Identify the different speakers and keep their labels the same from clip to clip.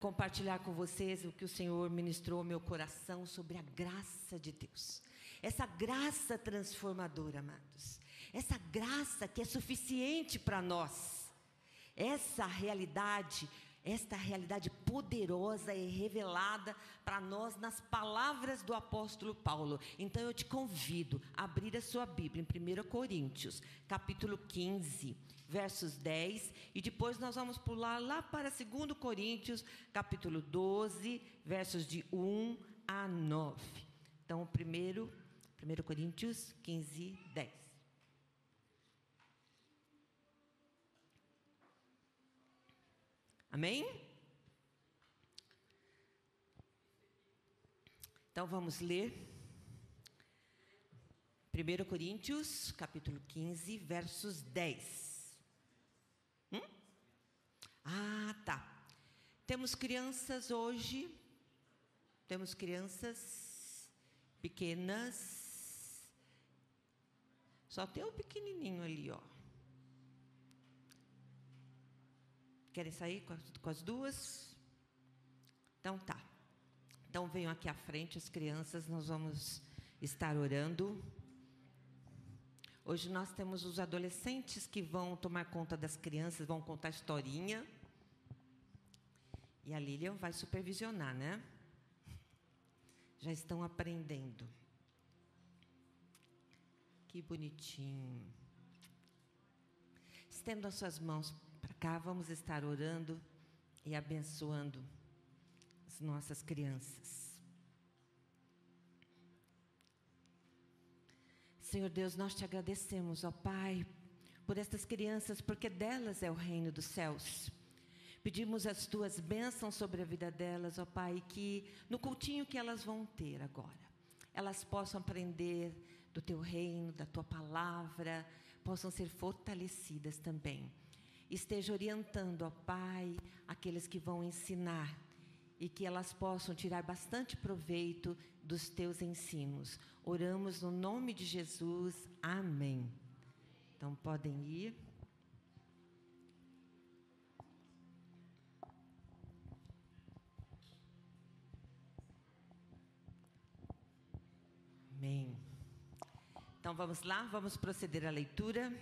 Speaker 1: compartilhar com vocês o que o Senhor ministrou ao meu coração sobre a graça de Deus. Essa graça transformadora, amados. Essa graça que é suficiente para nós. Essa realidade esta realidade poderosa é revelada para nós nas palavras do apóstolo Paulo. Então eu te convido a abrir a sua Bíblia em 1 Coríntios, capítulo 15, versos 10, e depois nós vamos pular lá para 2 Coríntios, capítulo 12, versos de 1 a 9. Então, primeiro, 1 Coríntios 15, 10. Amém? Então vamos ler 1 Coríntios, capítulo 15, versos 10. Ah, tá. Temos crianças hoje, temos crianças pequenas. Só tem o pequenininho ali, ó. Querem sair com as duas? Então tá. Então venham aqui à frente as crianças, nós vamos estar orando. Hoje nós temos os adolescentes que vão tomar conta das crianças, vão contar historinha. E a Lilian vai supervisionar, né? Já estão aprendendo. Que bonitinho. Estenda as suas mãos para cá, vamos estar orando e abençoando as nossas crianças. Senhor Deus, nós te agradecemos, ó Pai, por estas crianças, porque delas é o reino dos céus. Pedimos as tuas bênçãos sobre a vida delas, ó Pai, que no cultinho que elas vão ter agora, elas possam aprender do teu reino, da tua palavra, possam ser fortalecidas também esteja orientando, ó Pai, aqueles que vão ensinar e que elas possam tirar bastante proveito dos teus ensinos. Oramos no nome de Jesus. Amém. Então podem ir. Amém. Então vamos lá, vamos proceder à leitura.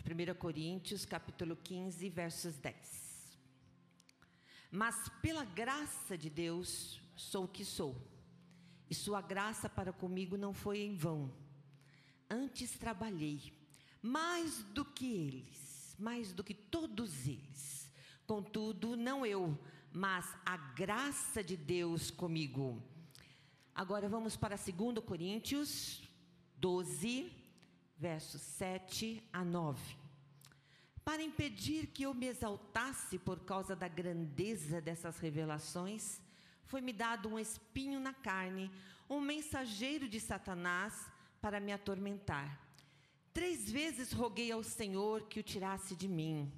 Speaker 1: 1 Coríntios, capítulo 15, versos 10. Mas pela graça de Deus sou o que sou, sua graça para comigo não foi em vão. Antes trabalhei mais do que eles, mais do que todos eles. Contudo, não eu, mas a graça de Deus comigo. Agora vamos para 2 Coríntios 12, versos 7 a 9. Para impedir que eu me exaltasse por causa da grandeza dessas revelações, foi-me dado um espinho na carne, um mensageiro de Satanás para me atormentar. Três vezes roguei ao Senhor que o tirasse de mim.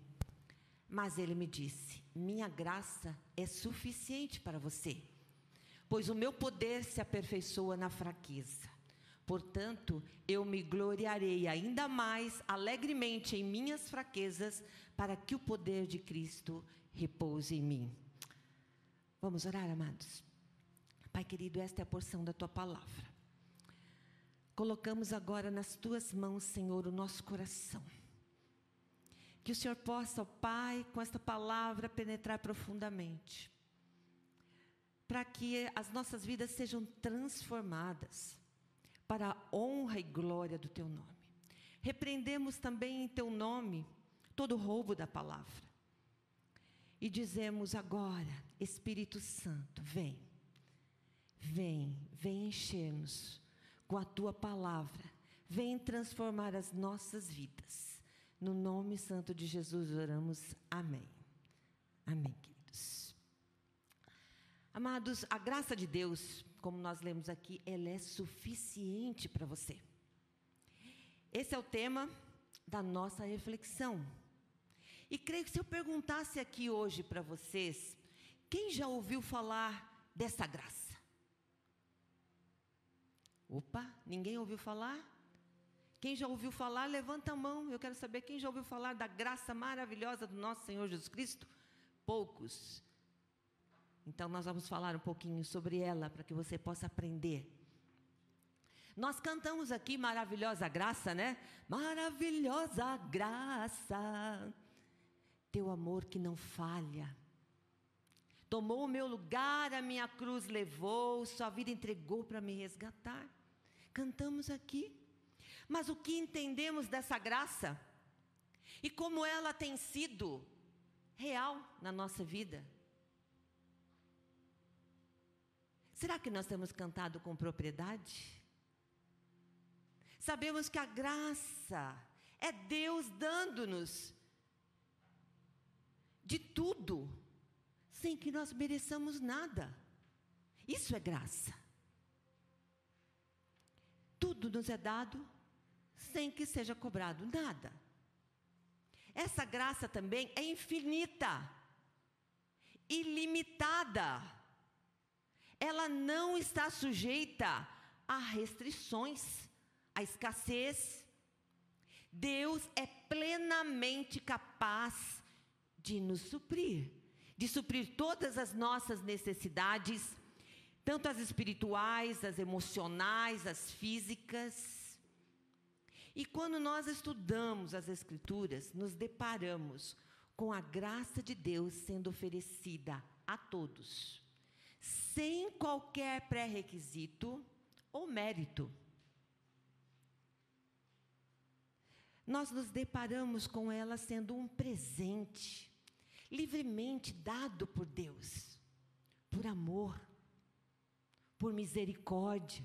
Speaker 1: Mas ele me disse: Minha graça é suficiente para você, pois o meu poder se aperfeiçoa na fraqueza. Portanto, eu me gloriarei ainda mais alegremente em minhas fraquezas, para que o poder de Cristo repouse em mim. Vamos orar, amados. Pai querido, esta é a porção da tua palavra. Colocamos agora nas tuas mãos, Senhor, o nosso coração. Que o Senhor possa, ó Pai, com esta palavra penetrar profundamente, para que as nossas vidas sejam transformadas para a honra e glória do teu nome. Repreendemos também em teu nome todo roubo da palavra. E dizemos agora, Espírito Santo, vem, vem, vem encher-nos com a tua palavra, vem transformar as nossas vidas. No nome santo de Jesus oramos, amém. Amém, queridos. Amados, a graça de Deus como nós lemos aqui, ela é suficiente para você. Esse é o tema da nossa reflexão. E creio que se eu perguntasse aqui hoje para vocês, quem já ouviu falar dessa graça? Opa, ninguém ouviu falar? Quem já ouviu falar, levanta a mão. Eu quero saber quem já ouviu falar da graça maravilhosa do nosso Senhor Jesus Cristo. Poucos. Então, nós vamos falar um pouquinho sobre ela para que você possa aprender. Nós cantamos aqui maravilhosa graça, né? Maravilhosa graça, teu amor que não falha. Tomou o meu lugar, a minha cruz levou, sua vida entregou para me resgatar. Cantamos aqui. Mas o que entendemos dessa graça? E como ela tem sido real na nossa vida? Será que nós temos cantado com propriedade? Sabemos que a graça é Deus dando-nos de tudo, sem que nós mereçamos nada. Isso é graça. Tudo nos é dado sem que seja cobrado nada. Essa graça também é infinita, ilimitada. Ela não está sujeita a restrições, a escassez. Deus é plenamente capaz de nos suprir, de suprir todas as nossas necessidades, tanto as espirituais, as emocionais, as físicas. E quando nós estudamos as Escrituras, nos deparamos com a graça de Deus sendo oferecida a todos, sem qualquer pré-requisito ou mérito. Nós nos deparamos com ela sendo um presente, livremente dado por Deus, por amor, por misericórdia.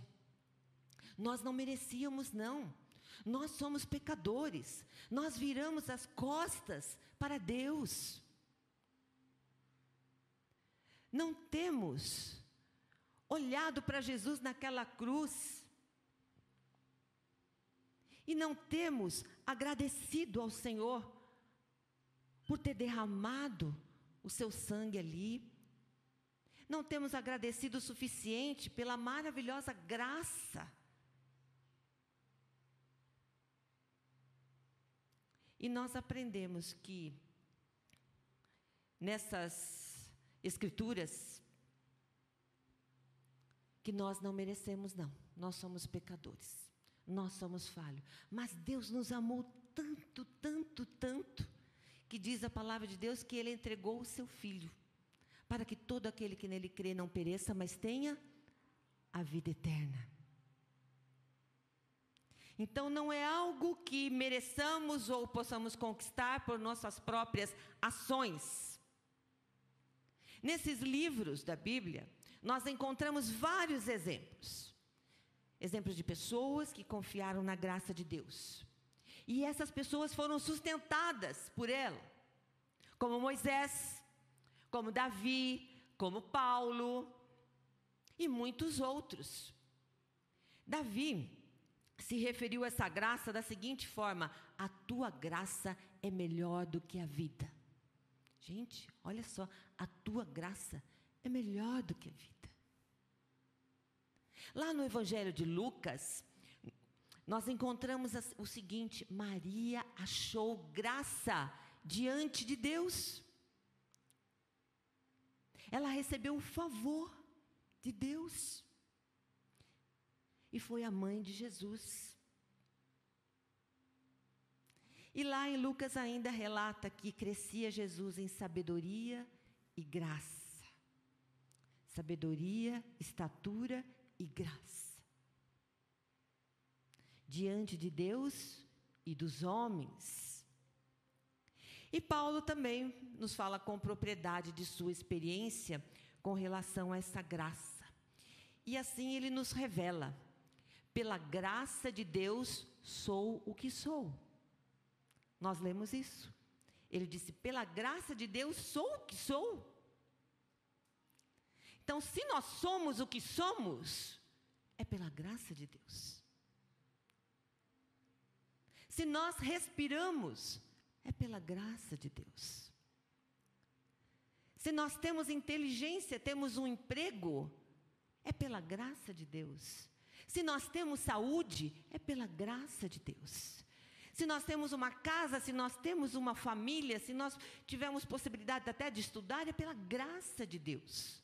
Speaker 1: Nós não merecíamos, não. Nós somos pecadores, nós viramos as costas para Deus. Não temos olhado para Jesus naquela cruz e não temos agradecido ao Senhor por ter derramado o seu sangue ali. Não temos agradecido o suficiente pela maravilhosa graça E nós aprendemos que nessas escrituras que nós não merecemos não. Nós somos pecadores. Nós somos falhos. Mas Deus nos amou tanto, tanto, tanto, que diz a palavra de Deus que ele entregou o seu filho para que todo aquele que nele crê não pereça, mas tenha a vida eterna. Então não é algo que mereçamos ou possamos conquistar por nossas próprias ações. Nesses livros da Bíblia, nós encontramos vários exemplos. Exemplos de pessoas que confiaram na graça de Deus. E essas pessoas foram sustentadas por ela, como Moisés, como Davi, como Paulo e muitos outros. Davi, se referiu a essa graça da seguinte forma: a tua graça é melhor do que a vida. Gente, olha só, a tua graça é melhor do que a vida. Lá no Evangelho de Lucas, nós encontramos o seguinte: Maria achou graça diante de Deus. Ela recebeu o favor de Deus e foi a mãe de Jesus. E lá em Lucas ainda relata que crescia Jesus em sabedoria e graça. Sabedoria, estatura e graça. Diante de Deus e dos homens. E Paulo também nos fala com propriedade de sua experiência com relação a essa graça. E assim ele nos revela pela graça de Deus sou o que sou. Nós lemos isso. Ele disse: pela graça de Deus sou o que sou. Então, se nós somos o que somos, é pela graça de Deus. Se nós respiramos, é pela graça de Deus. Se nós temos inteligência, temos um emprego, é pela graça de Deus. Se nós temos saúde, é pela graça de Deus. Se nós temos uma casa, se nós temos uma família, se nós tivermos possibilidade até de estudar, é pela graça de Deus.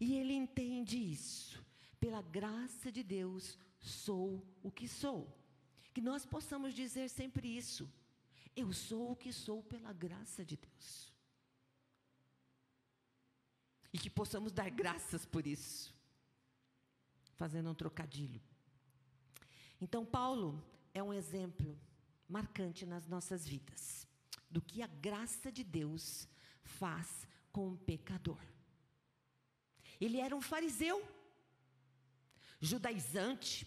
Speaker 1: E ele entende isso. Pela graça de Deus, sou o que sou. Que nós possamos dizer sempre isso. Eu sou o que sou pela graça de Deus. E que possamos dar graças por isso. Fazendo um trocadilho. Então, Paulo é um exemplo marcante nas nossas vidas do que a graça de Deus faz com o pecador. Ele era um fariseu, judaizante,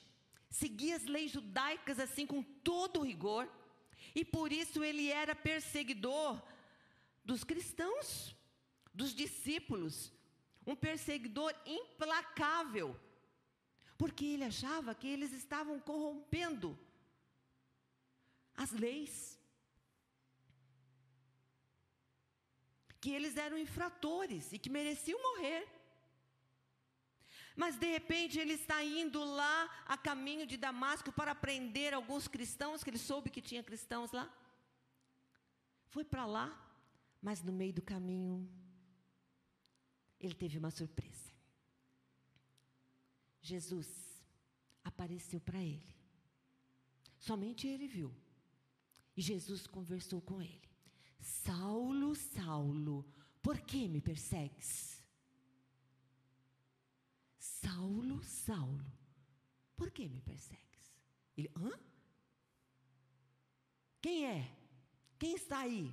Speaker 1: seguia as leis judaicas assim com todo rigor, e por isso ele era perseguidor dos cristãos, dos discípulos, um perseguidor implacável, porque ele achava que eles estavam corrompendo as leis. Que eles eram infratores e que mereciam morrer. Mas de repente ele está indo lá a caminho de Damasco para prender alguns cristãos, que ele soube que tinha cristãos lá. Foi para lá, mas no meio do caminho ele teve uma surpresa. Jesus apareceu para ele. Somente ele viu. E Jesus conversou com ele: Saulo, Saulo, por que me persegues? Saulo, Saulo, por que me persegues? Ele, hã? Quem é? Quem está aí?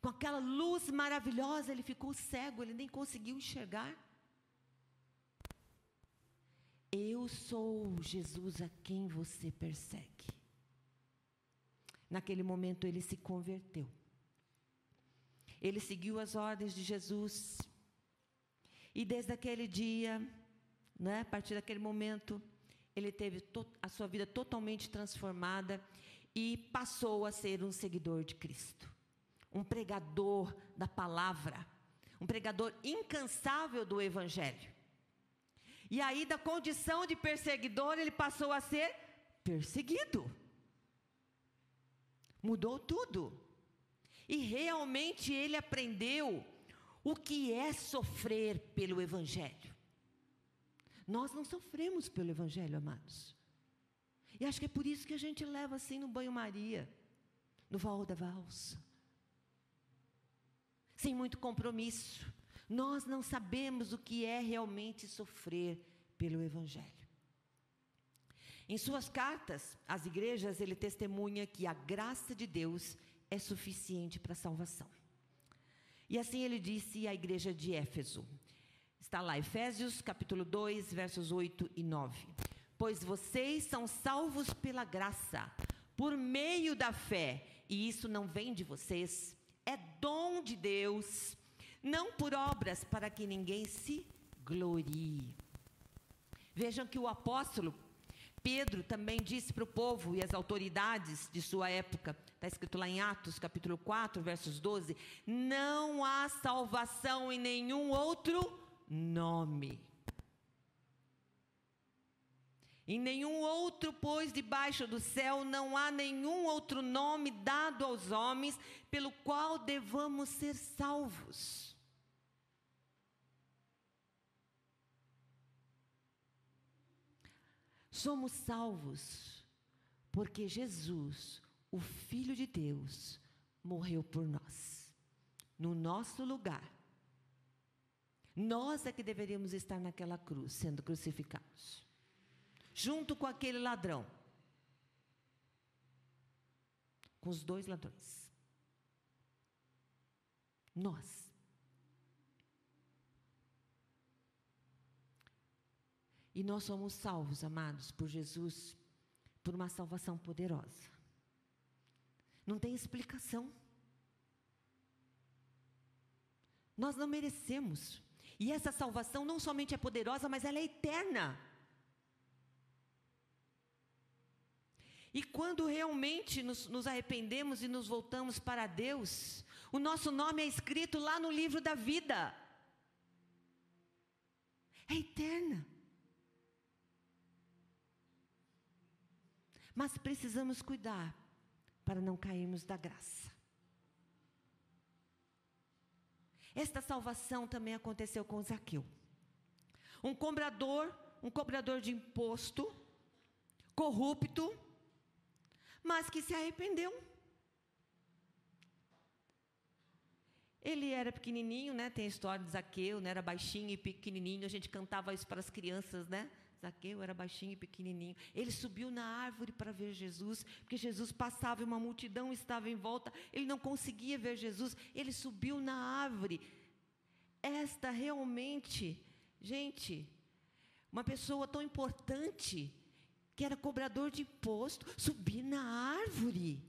Speaker 1: Com aquela luz maravilhosa, ele ficou cego, ele nem conseguiu enxergar. Eu sou Jesus a quem você persegue. Naquele momento ele se converteu. Ele seguiu as ordens de Jesus. E desde aquele dia, né, a partir daquele momento, ele teve a sua vida totalmente transformada e passou a ser um seguidor de Cristo. Um pregador da palavra, um pregador incansável do evangelho. E aí, da condição de perseguidor, ele passou a ser perseguido. Mudou tudo. E realmente ele aprendeu o que é sofrer pelo Evangelho. Nós não sofremos pelo Evangelho, amados. E acho que é por isso que a gente leva assim no banho-maria, no val da valsa. Sem muito compromisso. Nós não sabemos o que é realmente sofrer pelo Evangelho. Em suas cartas às igrejas, ele testemunha que a graça de Deus é suficiente para a salvação. E assim ele disse à igreja de Éfeso. Está lá, Efésios capítulo 2, versos 8 e 9. Pois vocês são salvos pela graça, por meio da fé, e isso não vem de vocês, é dom de Deus, não por obras para que ninguém se glorie. Vejam que o apóstolo Pedro também disse para o povo e as autoridades de sua época, está escrito lá em Atos capítulo 4, versos 12: não há salvação em nenhum outro nome. Em nenhum outro, pois, debaixo do céu não há nenhum outro nome dado aos homens pelo qual devamos ser salvos. Somos salvos porque Jesus, o Filho de Deus, morreu por nós, no nosso lugar. Nós é que deveríamos estar naquela cruz, sendo crucificados, junto com aquele ladrão, com os dois ladrões. Nós. E nós somos salvos, amados, por Jesus, por uma salvação poderosa. Não tem explicação. Nós não merecemos. E essa salvação não somente é poderosa, mas ela é eterna. E quando realmente nos, nos, arrependemos e nos voltamos para Deus, o nosso nome é escrito lá no livro da vida. É eterna. Mas precisamos cuidar para não cairmos da graça. Esta salvação também aconteceu com Zaqueu. um cobrador, um cobrador de imposto, corrupto, mas que se arrependeu. Ele era pequenininho, né? Tem a história de Zaqueu, né? Era baixinho e pequenininho. A gente cantava isso para as crianças, né? Zaqueu era baixinho e pequenininho. Ele subiu na árvore para ver Jesus, porque Jesus passava e uma multidão estava em volta. Ele não conseguia ver Jesus. Ele subiu na árvore. Esta realmente, gente, uma pessoa tão importante, que era cobrador de imposto, subir na árvore.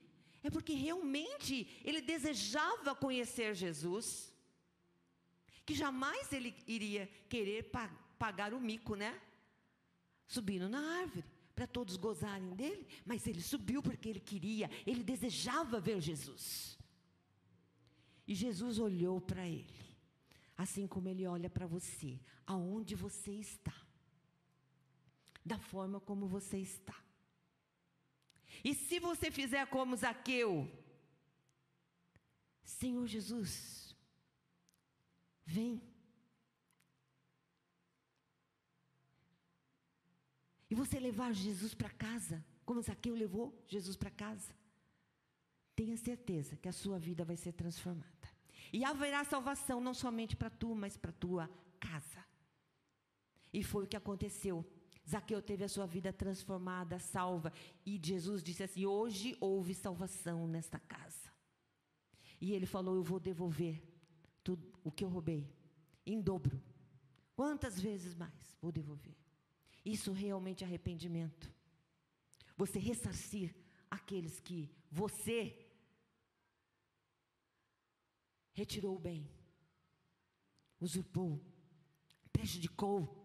Speaker 1: É porque realmente ele desejava conhecer Jesus, que jamais ele iria querer pagar o mico, né? Subindo na árvore, para todos gozarem dele, mas ele subiu porque ele queria, ele desejava ver Jesus. E Jesus olhou para ele, assim como ele olha para você, aonde você está da forma como você está. E se você fizer como Zaqueu, Senhor Jesus, vem. E você levar Jesus para casa, como Zaqueu levou Jesus para casa, tenha certeza que a sua vida vai ser transformada. E haverá salvação não somente para tu, mas para tua casa. E foi o que aconteceu Zaqueu teve a sua vida transformada, salva. E Jesus disse assim: Hoje houve salvação nesta casa. E ele falou: Eu vou devolver tudo o que eu roubei, em dobro. Quantas vezes mais vou devolver? Isso realmente é arrependimento. Você ressarcir aqueles que você retirou o bem, usurpou, prejudicou,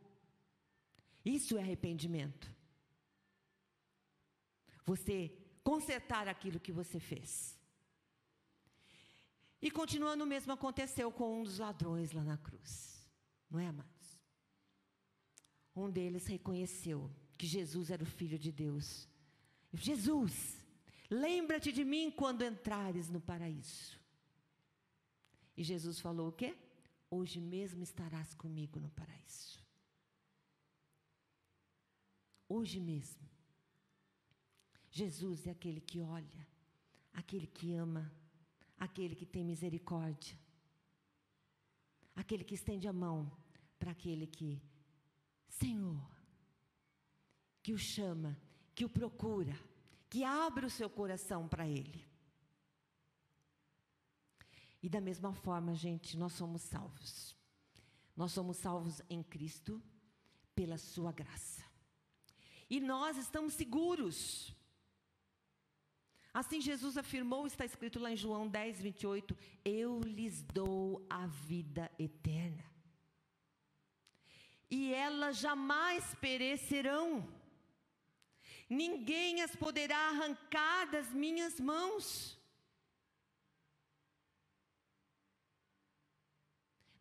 Speaker 1: isso é arrependimento. Você consertar aquilo que você fez. E continuando o mesmo aconteceu com um dos ladrões lá na cruz. Não é, amados? Um deles reconheceu que Jesus era o Filho de Deus. Jesus, lembra-te de mim quando entrares no paraíso. E Jesus falou o quê? Hoje mesmo estarás comigo no paraíso hoje mesmo. Jesus é aquele que olha, aquele que ama, aquele que tem misericórdia, aquele que estende a mão para aquele que, Senhor, que o chama, que o procura, que abre o seu coração para Ele. E da mesma forma, gente, nós somos salvos. Nós somos salvos em Cristo pela Sua graça e nós estamos seguros. Assim Jesus afirmou, está escrito lá em João 10, 28, eu lhes dou a vida eterna. E elas jamais perecerão. Ninguém as poderá arrancar das minhas mãos.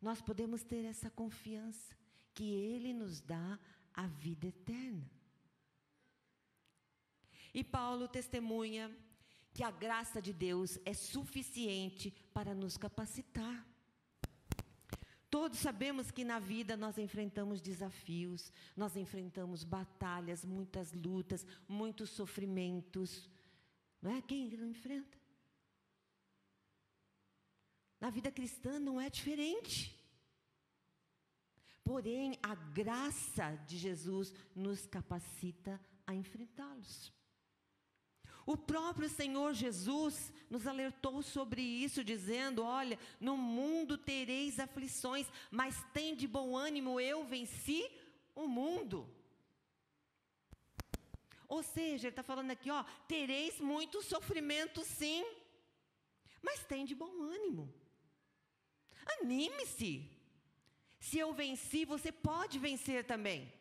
Speaker 1: Nós podemos ter essa confiança que Ele nos dá a vida eterna. E Paulo testemunha que a graça de Deus é suficiente para nos capacitar. Todos sabemos que na vida nós enfrentamos desafios, nós enfrentamos batalhas, muitas lutas, muitos sofrimentos. Não é? Quem não enfrenta? Na vida cristã não é diferente. Porém, a graça de Jesus nos capacita a enfrentá-los. O próprio Senhor Jesus nos alertou sobre isso, dizendo: Olha, no mundo tereis aflições, mas tem de bom ânimo, eu venci o mundo. Ou seja, ele está falando aqui, ó, tereis muito sofrimento, sim, mas tem de bom ânimo. Anime-se. Se eu venci, você pode vencer também.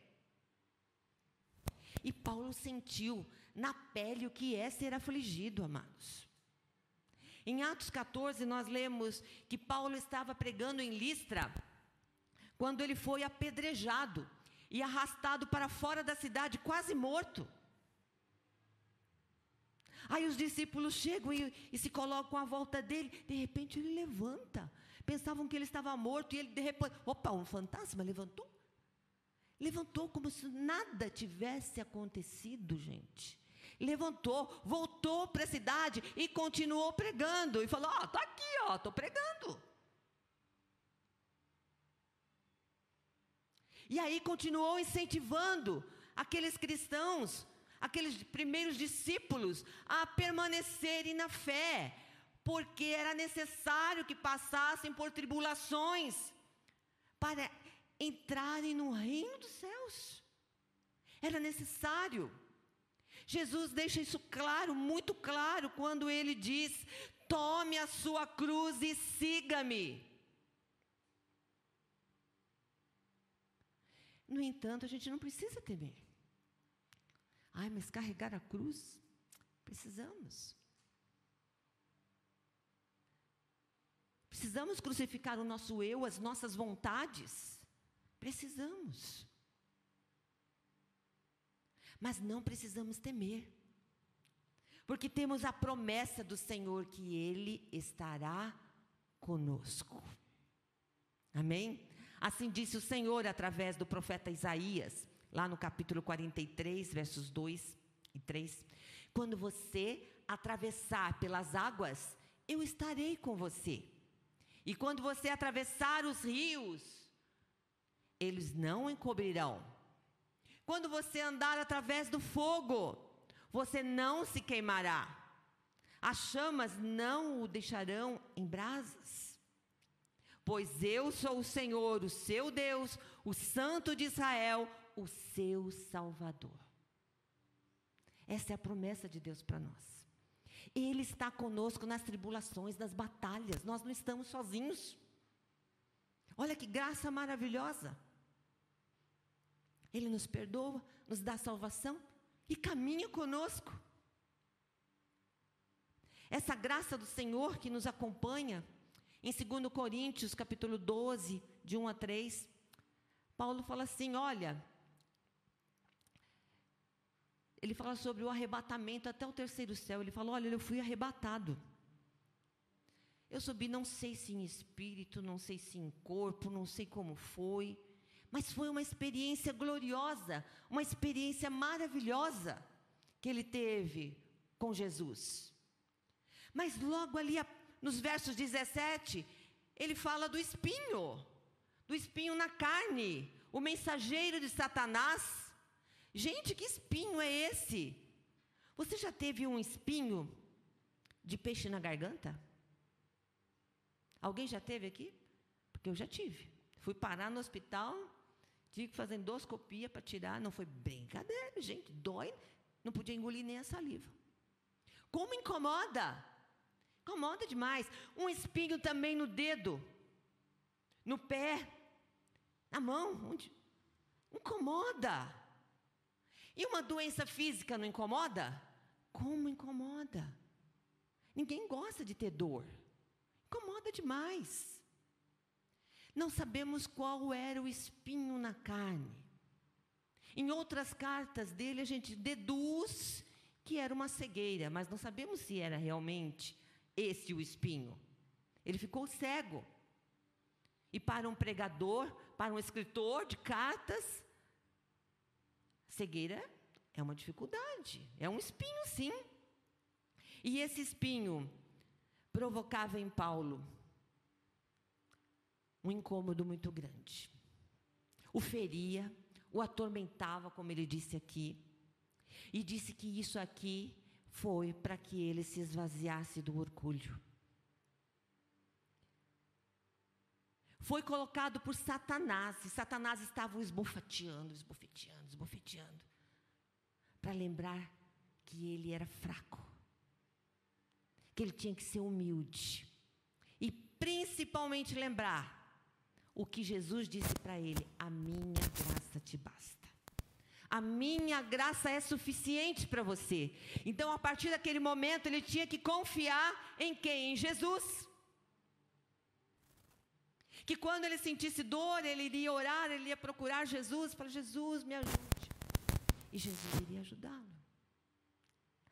Speaker 1: E Paulo sentiu na pele o que é ser afligido, amados. Em Atos 14, nós lemos que Paulo estava pregando em Listra, quando ele foi apedrejado e arrastado para fora da cidade, quase morto. Aí os discípulos chegam e, e, se colocam à volta dele. De repente ele levanta. Pensavam que ele estava morto e ele de repente, opa, um fantasma levantou. Levantou como se nada tivesse acontecido, gente. Levantou, voltou para a cidade e continuou pregando. E falou: Ó, oh, tá aqui, ó, tô pregando. E aí continuou incentivando aqueles cristãos, aqueles primeiros discípulos, a permanecerem na fé, porque era necessário que passassem por tribulações para entrarem no reino dos céus. Era necessário. Jesus deixa isso claro, muito claro, quando ele diz: Tome a sua cruz e siga-me. No entanto, a gente não precisa temer. Ai, mas carregar a cruz? Precisamos. Precisamos crucificar o nosso eu, as nossas vontades. Precisamos. Mas não precisamos temer. Porque temos a promessa do Senhor que Ele estará conosco. Amém? Assim disse o Senhor através do profeta Isaías, lá no capítulo 43, versos 2 e 3. Quando você atravessar pelas águas, eu estarei com você. E quando você atravessar os rios, eles não encobrirão. Quando você andar através do fogo, você não se queimará. As chamas não o deixarão em brasas. Pois eu sou o Senhor, o seu Deus, o Santo de Israel, o seu Salvador. Essa é a promessa de Deus para nós. Ele está conosco nas tribulações, nas batalhas, nós não estamos sozinhos. Olha que graça maravilhosa. Ele nos perdoa, nos dá salvação e caminha conosco. Essa graça do Senhor que nos acompanha, em 2 Coríntios, capítulo 12, de 1 a 3, Paulo fala assim: olha, ele fala sobre o arrebatamento até o terceiro céu. Ele fala: olha, eu fui arrebatado. Eu subi, não sei se em espírito, não sei se em corpo, não sei como foi, mas foi uma experiência gloriosa, uma experiência maravilhosa que ele teve com Jesus. Mas logo ali nos versos 17, ele fala do espinho, do espinho na carne, o mensageiro de Satanás. Gente, que espinho é esse? Você já teve um espinho de peixe na garganta? Alguém já teve aqui? Porque eu já tive. Fui parar no hospital, tive que fazer endoscopia para tirar, não foi brincadeira, gente, dói, não podia engolir nem a saliva. Como incomoda? Incomoda demais. Um espinho também no dedo, no pé, na mão. Onde? Incomoda. E uma doença física não incomoda? Como incomoda? Ninguém gosta de ter dor. Incomoda demais. Não sabemos qual era o espinho na carne. Em outras cartas dele, a gente deduz que era uma cegueira, mas não sabemos se era realmente esse o espinho. Ele ficou cego. E para um pregador, para um escritor de cartas, cegueira é uma dificuldade, é um espinho, sim. E esse espinho provocava em Paulo um incômodo muito grande. O feria, o atormentava, como ele disse aqui, e disse que isso aqui foi para que ele se esvaziasse do orgulho. Foi colocado por Satanás, e Satanás estava esbofeteando, esbofeteando, esbofeteando, para lembrar que ele era fraco, que ele tinha que ser humilde, e principalmente lembrar o que Jesus disse para ele: A minha graça te basta a minha graça é suficiente para você. Então, a partir daquele momento, ele tinha que confiar em quem? Em Jesus. Que quando ele sentisse dor, ele iria orar, ele ia procurar Jesus, para Jesus, me ajude. E Jesus iria ajudá-lo.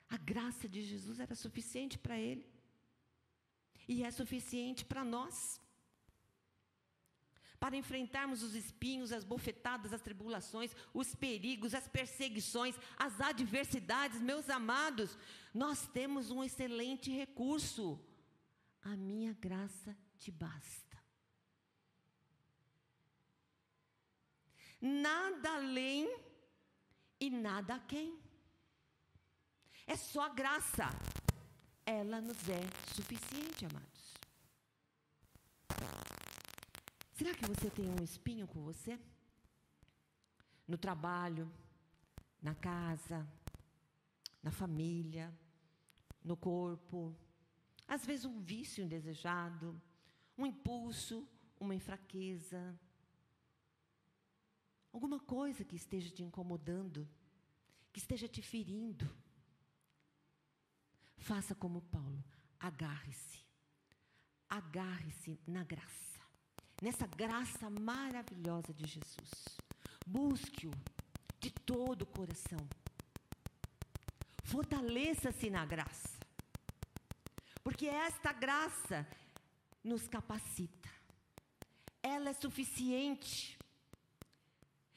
Speaker 1: A graça de Jesus era suficiente para ele. E é suficiente para nós. Para enfrentarmos os espinhos, as bofetadas, as tribulações, os perigos, as perseguições, as adversidades, meus amados, nós temos um excelente recurso. A minha graça te basta. Nada além e nada a quem. É só a graça. Ela nos é suficiente, amados. Será que você tem um espinho com você? No trabalho, na casa, na família, no corpo. Às vezes um vício indesejado, um impulso, uma enfraqueza. Alguma coisa que esteja te incomodando, que esteja te ferindo. Faça como Paulo, agarre-se. Agarre-se na graça nessa graça maravilhosa de Jesus. Busque-o de todo o coração. Fortaleça-se na graça. Porque esta graça nos capacita. Ela é suficiente.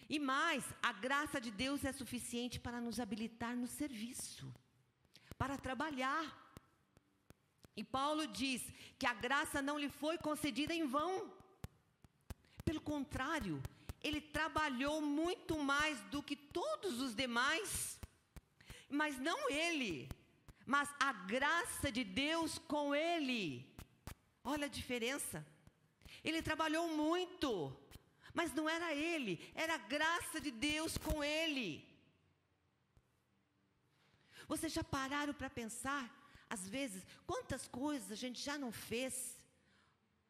Speaker 1: E mais, a graça de Deus é suficiente para nos habilitar no serviço, para trabalhar. E Paulo diz que a graça não lhe foi concedida em vão. Pelo contrário, ele trabalhou muito mais do que todos os demais, mas não ele, mas a graça de Deus com ele. Olha a diferença. Ele trabalhou muito, mas não era ele, era a graça de Deus com ele. Vocês já pararam para pensar, às vezes, quantas coisas a gente já não fez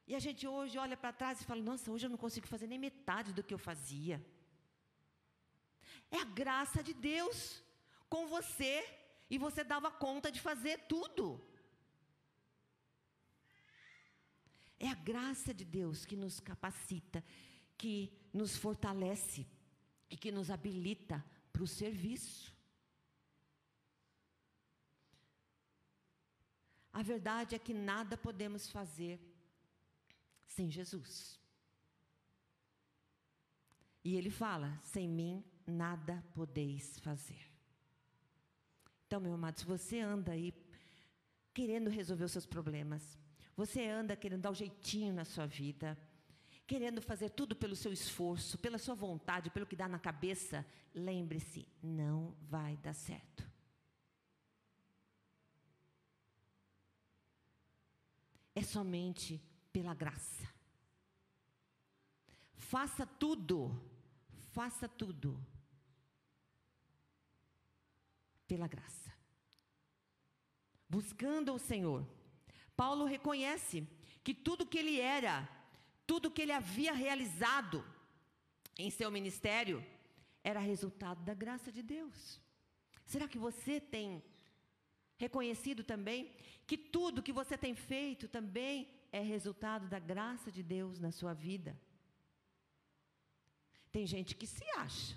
Speaker 1: e a gente hoje olha para trás e fala: nossa, hoje eu não consigo fazer nem metade do que eu fazia. É a graça de Deus com você e você dava conta de fazer tudo. É a graça de Deus que nos capacita, que nos fortalece e que nos habilita para o serviço. A verdade é que nada podemos fazer sem Jesus. E ele fala: sem mim nada podeis fazer. Então, meu amado, se você anda aí querendo resolver os seus problemas, você anda querendo dar um jeitinho na sua vida, querendo fazer tudo pelo seu esforço, pela sua vontade, pelo que dá na cabeça, lembre-se, não vai dar certo. É somente pela graça. Faça tudo, faça tudo pela graça. Buscando o Senhor. Paulo reconhece que tudo que ele era, tudo que ele havia realizado em seu ministério, era resultado da graça de Deus. Será que você tem reconhecido também que tudo que você tem feito também é resultado da graça de Deus na sua vida. Tem gente que se acha,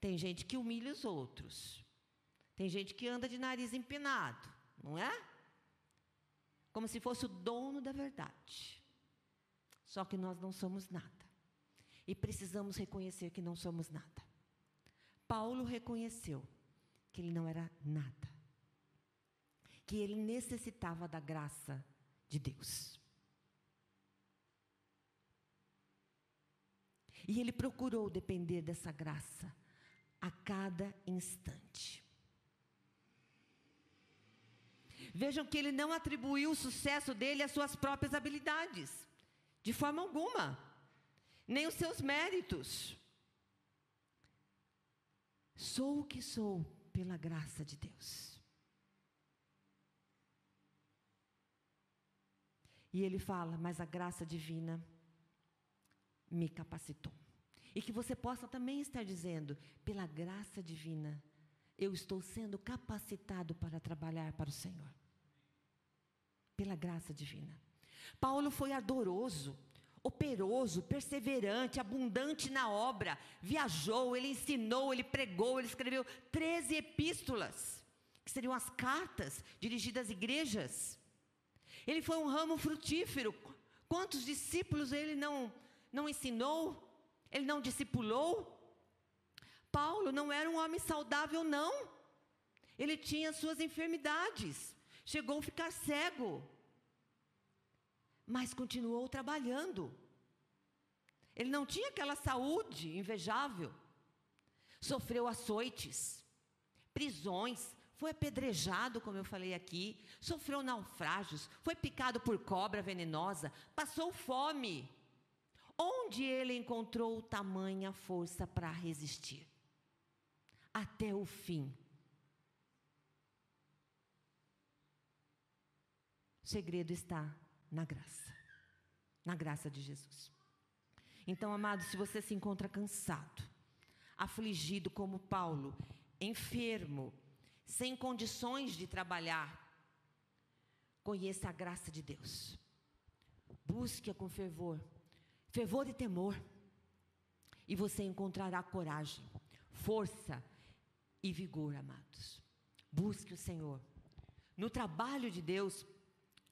Speaker 1: tem gente que humilha os outros, tem gente que anda de nariz empinado, não é? Como se fosse o dono da verdade. Só que nós não somos nada. E precisamos reconhecer que não somos nada. Paulo reconheceu que ele não era nada. Que ele necessitava da graça de Deus. E ele procurou depender dessa graça a cada instante. Vejam que ele não atribuiu o sucesso dele às suas próprias habilidades, de forma alguma, nem os seus méritos. Sou o que sou pela graça de Deus. E ele fala, mas a graça divina me capacitou. E que você possa também estar dizendo, pela graça divina, eu estou sendo capacitado para trabalhar para o Senhor. Pela graça divina. Paulo foi ardoroso, operoso, perseverante, abundante na obra. Viajou, ele ensinou, ele pregou, ele escreveu 13 epístolas, que seriam as cartas dirigidas às igrejas. Ele foi um ramo frutífero. Quantos discípulos ele não não ensinou, ele não discipulou. Paulo não era um homem saudável, não. Ele tinha suas enfermidades, chegou a ficar cego, mas continuou trabalhando. Ele não tinha aquela saúde invejável. Sofreu açoites, prisões, foi apedrejado, como eu falei aqui, sofreu naufrágios, foi picado por cobra venenosa, passou fome. Onde ele encontrou tamanha força para resistir? Até o fim. O segredo está na graça, na graça de Jesus. Então, amado, se você se encontra cansado, afligido como Paulo, enfermo, sem condições de trabalhar, conheça a graça de Deus. Busque-a com fervor, fervor e temor, e você encontrará coragem, força e vigor, amados. Busque o Senhor. No trabalho de Deus,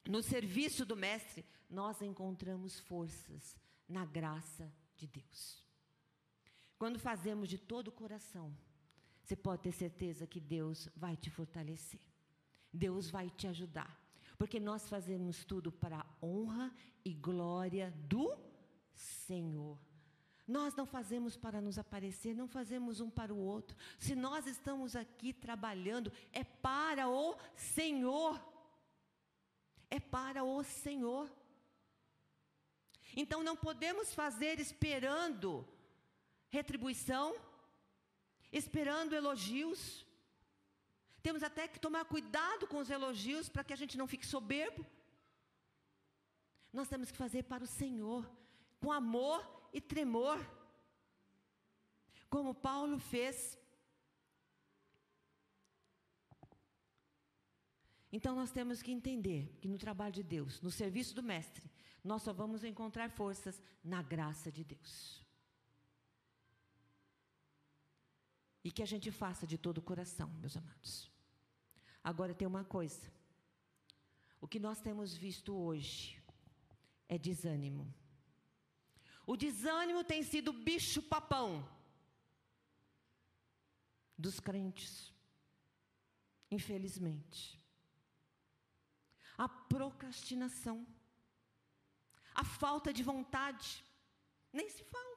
Speaker 1: no serviço do Mestre, nós encontramos forças na graça de Deus. Quando fazemos de todo o coração, você pode ter certeza que Deus vai te fortalecer. Deus vai te ajudar. Porque nós fazemos tudo para a honra e glória do Senhor. Nós não fazemos para nos aparecer, não fazemos um para o outro. Se nós estamos aqui trabalhando, é para o Senhor. É para o Senhor. Então não podemos fazer esperando retribuição esperando elogios. Temos até que tomar cuidado com os elogios para que a gente não fique soberbo. Nós temos que fazer para o Senhor, com amor e tremor. Como Paulo fez. Então nós temos que entender que no trabalho de Deus, no serviço do Mestre, nós só vamos encontrar forças na graça de Deus. E que a gente faça de todo o coração, meus amados. Agora tem uma coisa. O que nós temos visto hoje é desânimo. O desânimo tem sido o bicho papão dos crentes. Infelizmente. A procrastinação. A falta de vontade. Nem se fala.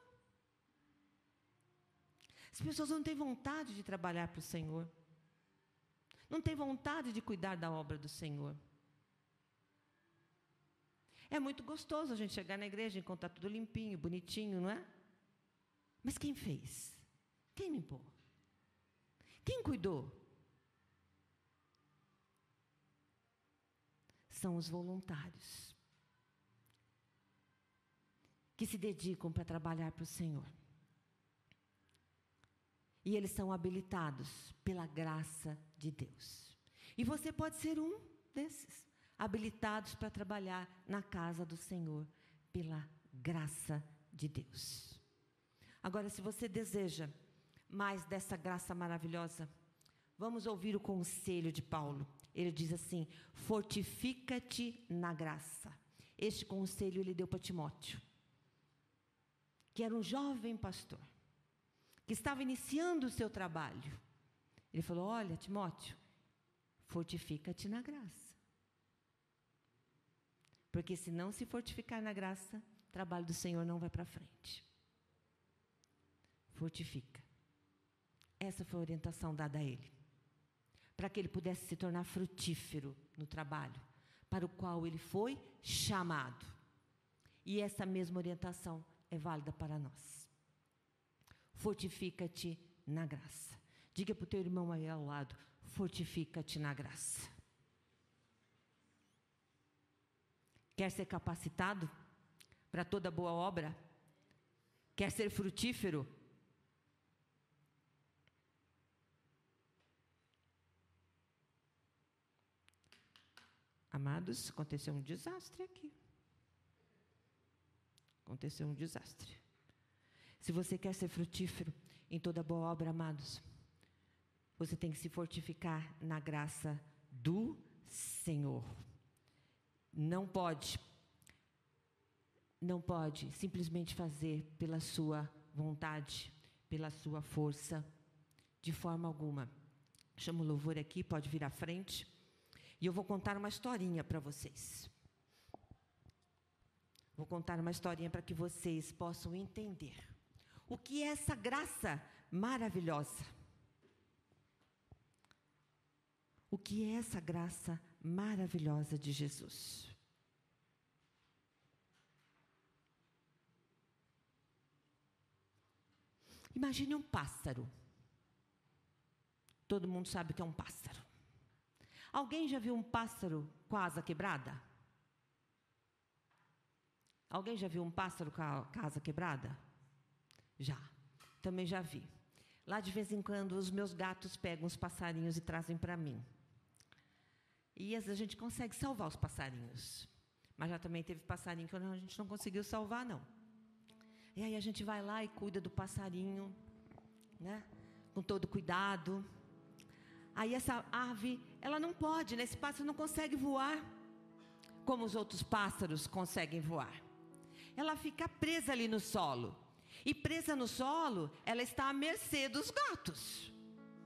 Speaker 1: As pessoas não têm vontade de trabalhar para o Senhor. Não têm vontade de cuidar da obra do Senhor. É muito gostoso a gente chegar na igreja e encontrar tudo limpinho, bonitinho, não é? Mas quem fez? Quem limpou? Quem cuidou? São os voluntários que se dedicam para trabalhar para o Senhor. E eles são habilitados pela graça de Deus. E você pode ser um desses, habilitados para trabalhar na casa do Senhor pela graça de Deus. Agora, se você deseja mais dessa graça maravilhosa, vamos ouvir o conselho de Paulo. Ele diz assim: fortifica-te na graça. Este conselho ele deu para Timóteo, que era um jovem pastor que estava iniciando o seu trabalho. Ele falou: Olha, Timóteo, fortifica-te na graça. Porque se não se fortificar na graça, o trabalho do Senhor não vai para frente. Fortifica. Essa foi a orientação dada a ele. Para que ele pudesse se tornar frutífero no trabalho para o qual ele foi chamado. E essa mesma orientação é válida para nós fortifica-te na graça. Diga para o teu irmão aí ao lado: fortifica-te na graça. Quer ser capacitado para toda boa obra? Quer ser frutífero? Amados, aconteceu um desastre aqui. Aconteceu um desastre. Se você quer ser frutífero em toda boa obra, amados, você tem que se fortificar na graça do Senhor. Não pode não pode simplesmente fazer pela sua vontade, pela sua força, de forma alguma. Chama o louvor aqui, pode vir à frente. E eu vou contar uma historinha para vocês. Vou contar uma historinha para que vocês possam entender o que é essa graça maravilhosa. O que é essa graça maravilhosa de Jesus? Imagine um pássaro. Todo mundo sabe que é um pássaro. Alguém já viu um pássaro com a asa quebrada? Alguém já viu um pássaro com a asa quebrada? Já. Também já vi. Lá de vez em quando os meus gatos pegam os passarinhos e trazem para mim. E às vezes a gente consegue salvar os passarinhos. Mas já também teve passarinho que a gente não conseguiu salvar, não. E aí a gente vai lá e cuida do passarinho, né? Com todo cuidado. Aí essa ave, ela não pode, né? Esse pássaro não consegue voar como os outros pássaros conseguem voar. Ela fica presa ali no solo. E presa no solo, ela está à mercê dos gatos.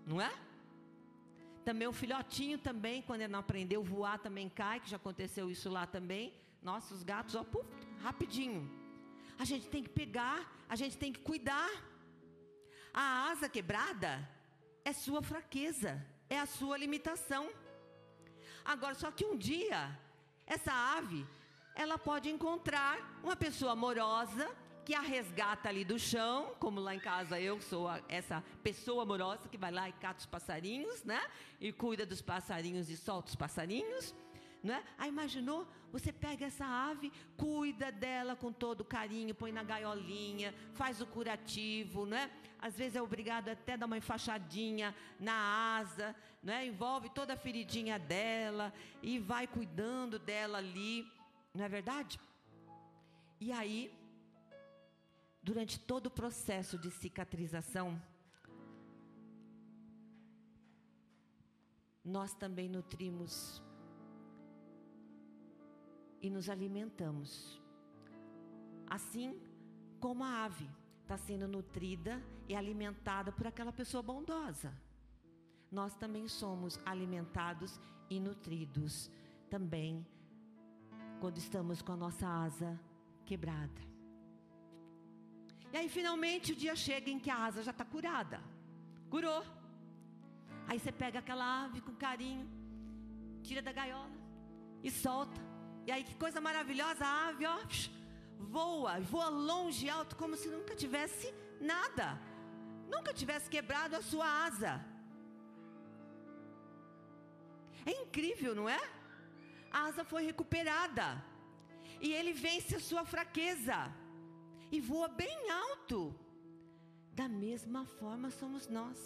Speaker 1: Não é? Também o filhotinho também, quando ele não aprendeu voar, também cai, que já aconteceu isso lá também. Nossa, os gatos, ó, puf, rapidinho. A gente tem que pegar, a gente tem que cuidar. A asa quebrada é sua fraqueza, é a sua limitação. Agora, só que um dia, essa ave, ela pode encontrar uma pessoa amorosa, que a resgata ali do chão, como lá em casa eu sou a, essa pessoa amorosa que vai lá e cata os passarinhos, né? E cuida dos passarinhos e solta os passarinhos, né? Aí imaginou? Você pega essa ave, cuida dela com todo carinho, põe na gaiolinha, faz o curativo, né? Às vezes é obrigado até a dar uma enfaixadinha na asa, né? Envolve toda a feridinha dela e vai cuidando dela ali, não é verdade? E aí durante todo o processo de cicatrização, nós também nutrimos e nos alimentamos. Assim como a ave está sendo nutrida e alimentada por aquela pessoa bondosa. Nós também somos alimentados e nutridos também quando estamos com a nossa asa quebrada. E aí finalmente o dia chega em que a asa já está curada. Curou. Aí você pega aquela ave com carinho, tira da gaiola e solta. E aí que coisa maravilhosa, a ave, ó, voa, voa longe, alto, como se nunca tivesse nada. Nunca tivesse quebrado a sua asa. É incrível, não é? A asa foi recuperada. E ele vence a sua fraqueza e voa bem alto. Da mesma forma somos nós.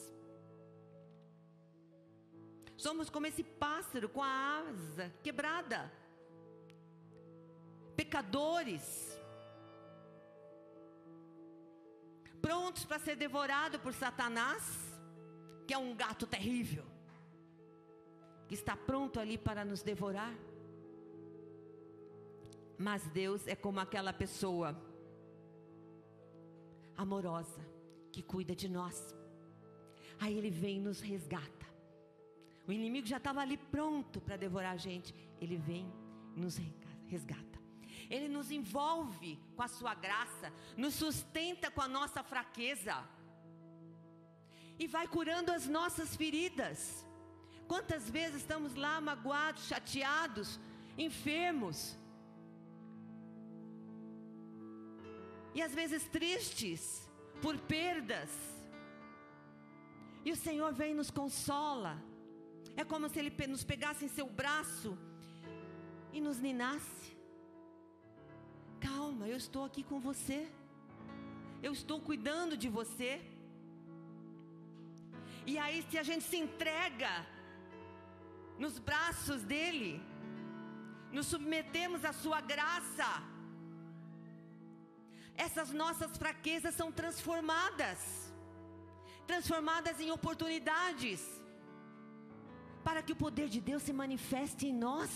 Speaker 1: Somos como esse pássaro com a asa quebrada. Pecadores. Prontos para ser devorado por Satanás, que é um gato terrível, que está pronto ali para nos devorar. Mas Deus é como aquela pessoa amorosa que cuida de nós. Aí ele vem e nos resgata. O inimigo já estava ali pronto para devorar a gente. Ele vem e nos resgata. Ele nos envolve com a sua graça, nos sustenta com a nossa fraqueza e vai curando as nossas feridas. Quantas vezes estamos lá magoados, chateados, enfermos, e às vezes tristes por perdas. E o Senhor vem e nos consola. É como se Ele nos pegasse em seu braço e nos ninasse. Calma, eu estou aqui com você. Eu estou cuidando de você. E aí, se a gente se entrega nos braços dEle, nos submetemos à Sua graça, essas nossas fraquezas são transformadas transformadas em oportunidades para que o poder de Deus se manifeste em nós.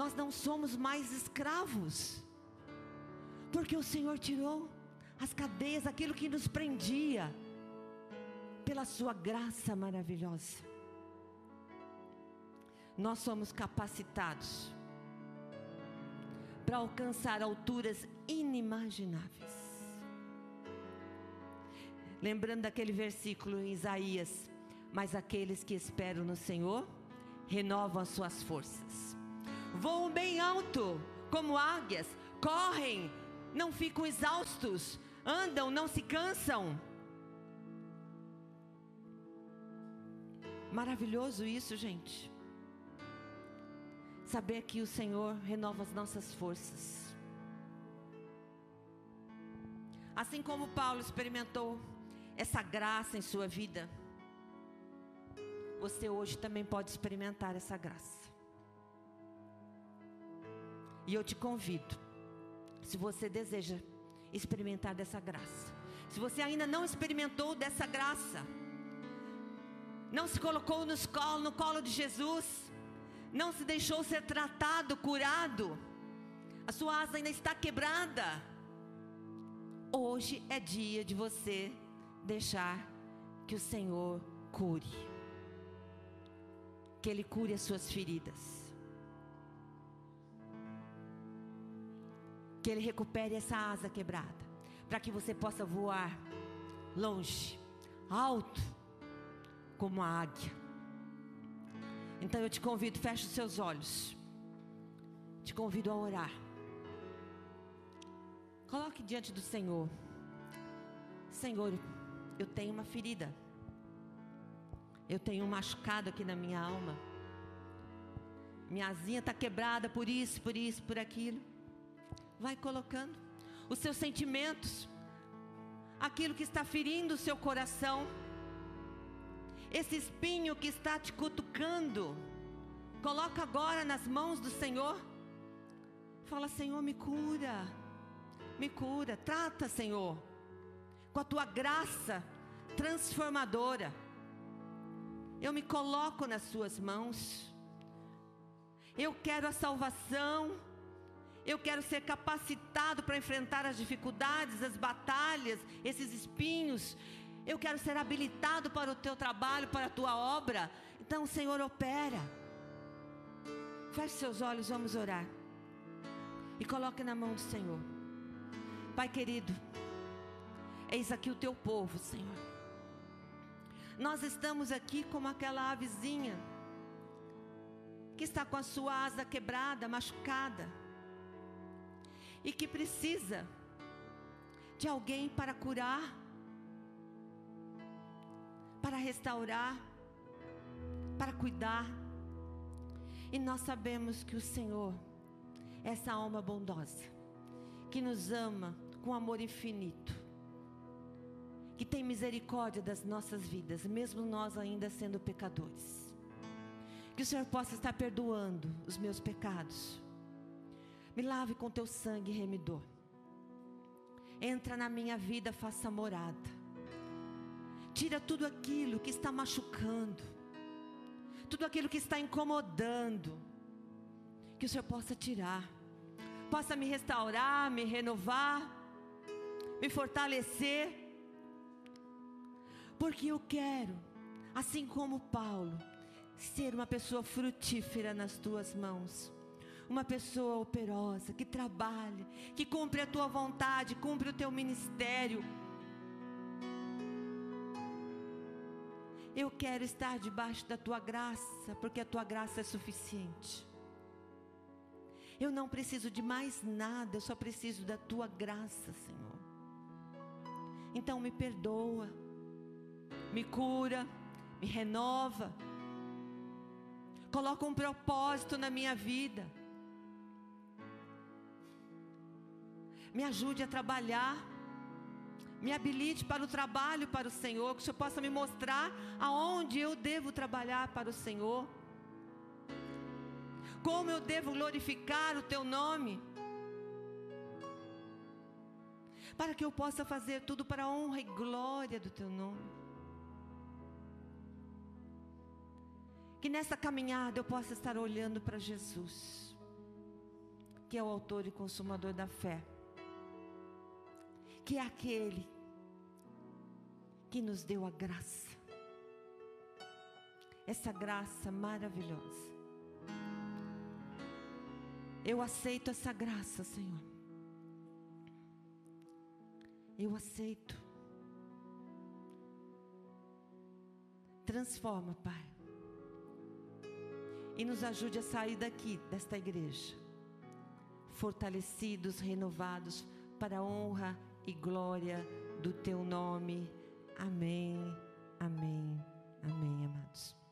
Speaker 1: nós não somos mais escravos, porque o Senhor tirou as cadeias, aquilo que nos prendia, pela Sua graça maravilhosa. Nós somos capacitados para alcançar alturas inimagináveis. Lembrando daquele versículo em Isaías: Mas aqueles que esperam no Senhor renovam as suas forças, voam bem alto, como águias, correm, não ficam exaustos, andam, não se cansam. Maravilhoso isso, gente. Saber que o Senhor renova as nossas forças. Assim como Paulo experimentou essa graça em sua vida, você hoje também pode experimentar essa graça. E eu te convido, se você deseja experimentar dessa graça, se você ainda não experimentou dessa graça, não se colocou nos colo, no colo de Jesus, não se deixou ser tratado, curado, a sua asa ainda está quebrada. Hoje é dia de você deixar que o Senhor cure. Que Ele cure as suas feridas. Que Ele recupere essa asa quebrada. Para que você possa voar longe, alto, como a águia. Então eu te convido, feche os seus olhos. Te convido a orar. Coloque diante do Senhor. Senhor, eu tenho uma ferida. Eu tenho um machucado aqui na minha alma. Minha asinha está quebrada por isso, por isso, por aquilo. Vai colocando os seus sentimentos, aquilo que está ferindo o seu coração, esse espinho que está te cutucando. Coloca agora nas mãos do Senhor. Fala, Senhor, me cura. Me cura. Trata, Senhor com a tua graça transformadora. Eu me coloco nas suas mãos. Eu quero a salvação. Eu quero ser capacitado para enfrentar as dificuldades, as batalhas, esses espinhos. Eu quero ser habilitado para o teu trabalho, para a tua obra. Então, Senhor, opera. Feche seus olhos, vamos orar. E coloque na mão do Senhor. Pai querido, Eis aqui o teu povo, Senhor. Nós estamos aqui como aquela avezinha que está com a sua asa quebrada, machucada, e que precisa de alguém para curar, para restaurar, para cuidar. E nós sabemos que o Senhor é essa alma bondosa, que nos ama com amor infinito que tem misericórdia das nossas vidas, mesmo nós ainda sendo pecadores. Que o Senhor possa estar perdoando os meus pecados. Me lave com teu sangue remidor. Entra na minha vida, faça morada. Tira tudo aquilo que está machucando, tudo aquilo que está incomodando. Que o Senhor possa tirar, possa me restaurar, me renovar, me fortalecer porque eu quero, assim como Paulo, ser uma pessoa frutífera nas tuas mãos. Uma pessoa operosa, que trabalha, que cumpre a tua vontade, cumpre o teu ministério. Eu quero estar debaixo da tua graça, porque a tua graça é suficiente. Eu não preciso de mais nada, eu só preciso da tua graça, Senhor. Então me perdoa me cura, me renova, coloca um propósito na minha vida, me ajude a trabalhar, me habilite para o trabalho para o Senhor, que o Senhor possa me mostrar aonde eu devo trabalhar para o Senhor, como eu devo glorificar o Teu nome para que eu possa fazer tudo para a honra e glória do teu nome. Que nessa caminhada eu possa estar olhando para Jesus. que é o autor e consumador da fé, que é aquele que nos deu a graça, essa graça maravilhosa. Eu aceito essa graça, Senhor. Eu aceito. Transforma, Pai. E nos ajude a sair daqui, desta igreja, fortalecidos, renovados, para a honra e glória do Teu nome. Amém, amém, amém, amados.